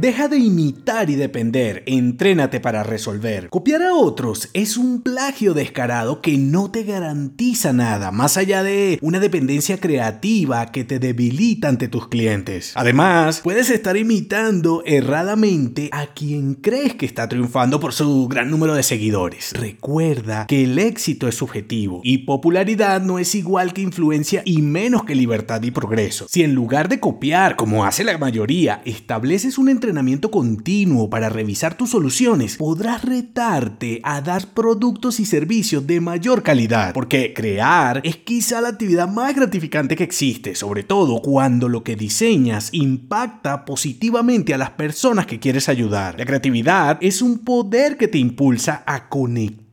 Deja de imitar y depender, entrénate para resolver. Copiar a otros es un plagio descarado que no te garantiza nada, más allá de una dependencia creativa que te debilita ante tus clientes. Además, puedes estar imitando erradamente a quien crees que está triunfando por su gran número de seguidores. Recuerda que el éxito es subjetivo y popularidad no es igual que influencia y menos que libertad y progreso. Si en lugar de copiar, como hace la mayoría, estableces un entrenamiento continuo para revisar tus soluciones, podrás retarte a dar productos y servicios de mayor calidad. Porque crear es quizá la actividad más gratificante que existe, sobre todo cuando lo que diseñas impacta positivamente a las personas que quieres ayudar. La creatividad es un poder que te impulsa a conectar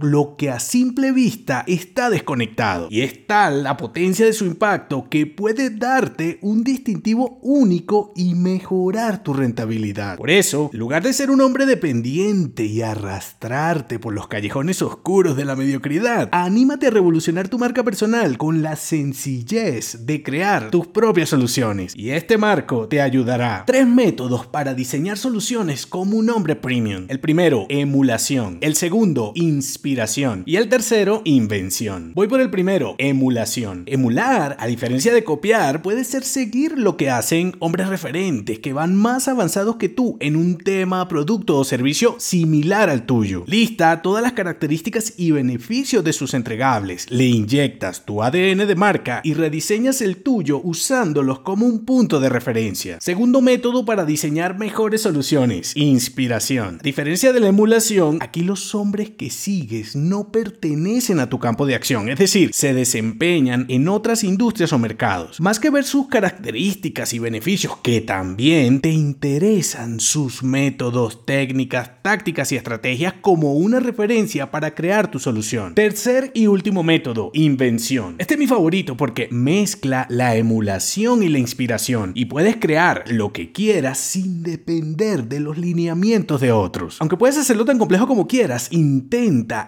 lo que a simple vista está desconectado. Y es tal la potencia de su impacto que puede darte un distintivo único y mejorar tu rentabilidad. Por eso, en lugar de ser un hombre dependiente y arrastrarte por los callejones oscuros de la mediocridad, anímate a revolucionar tu marca personal con la sencillez de crear tus propias soluciones. Y este marco te ayudará. Tres métodos para diseñar soluciones como un hombre premium. El primero, emulación. El segundo, inspiración. Y el tercero, invención. Voy por el primero, emulación. Emular, a diferencia de copiar, puede ser seguir lo que hacen hombres referentes que van más avanzados que tú en un tema, producto o servicio similar al tuyo. Lista todas las características y beneficios de sus entregables, le inyectas tu ADN de marca y rediseñas el tuyo usándolos como un punto de referencia. Segundo método para diseñar mejores soluciones, inspiración. A diferencia de la emulación, aquí los hombres que sigues no pertenecen a tu campo de acción, es decir, se desempeñan en otras industrias o mercados. Más que ver sus características y beneficios, que también te interesan sus métodos, técnicas, tácticas y estrategias como una referencia para crear tu solución. Tercer y último método, invención. Este es mi favorito porque mezcla la emulación y la inspiración y puedes crear lo que quieras sin depender de los lineamientos de otros. Aunque puedes hacerlo tan complejo como quieras, intenta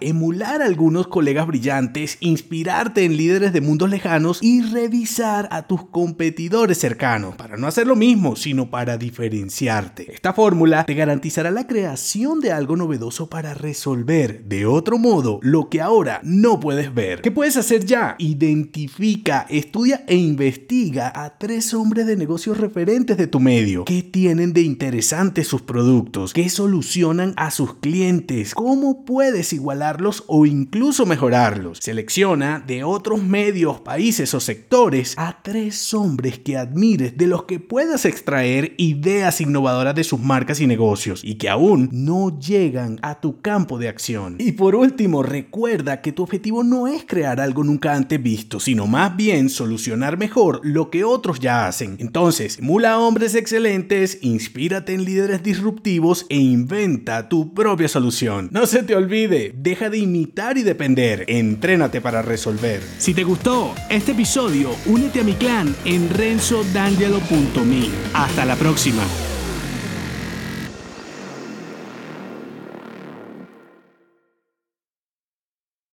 emular a algunos colegas brillantes, inspirarte en líderes de mundos lejanos y revisar a tus competidores cercanos, para no hacer lo mismo, sino para diferenciarte. Esta fórmula te garantizará la creación de algo novedoso para resolver de otro modo lo que ahora no puedes ver. ¿Qué puedes hacer ya? Identifica, estudia e investiga a tres hombres de negocios referentes de tu medio. ¿Qué tienen de interesantes sus productos? ¿Qué solucionan a sus clientes? ¿Cómo puedes igualarlos o incluso mejorarlos. Selecciona de otros medios, países o sectores a tres hombres que admires de los que puedas extraer ideas innovadoras de sus marcas y negocios y que aún no llegan a tu campo de acción. Y por último, recuerda que tu objetivo no es crear algo nunca antes visto, sino más bien solucionar mejor lo que otros ya hacen. Entonces, emula hombres excelentes, inspírate en líderes disruptivos e inventa tu propia solución. No se te olvide deja de imitar y depender, entrénate para resolver. Si te gustó este episodio, únete a mi clan en renzodangelo.me. Hasta la próxima.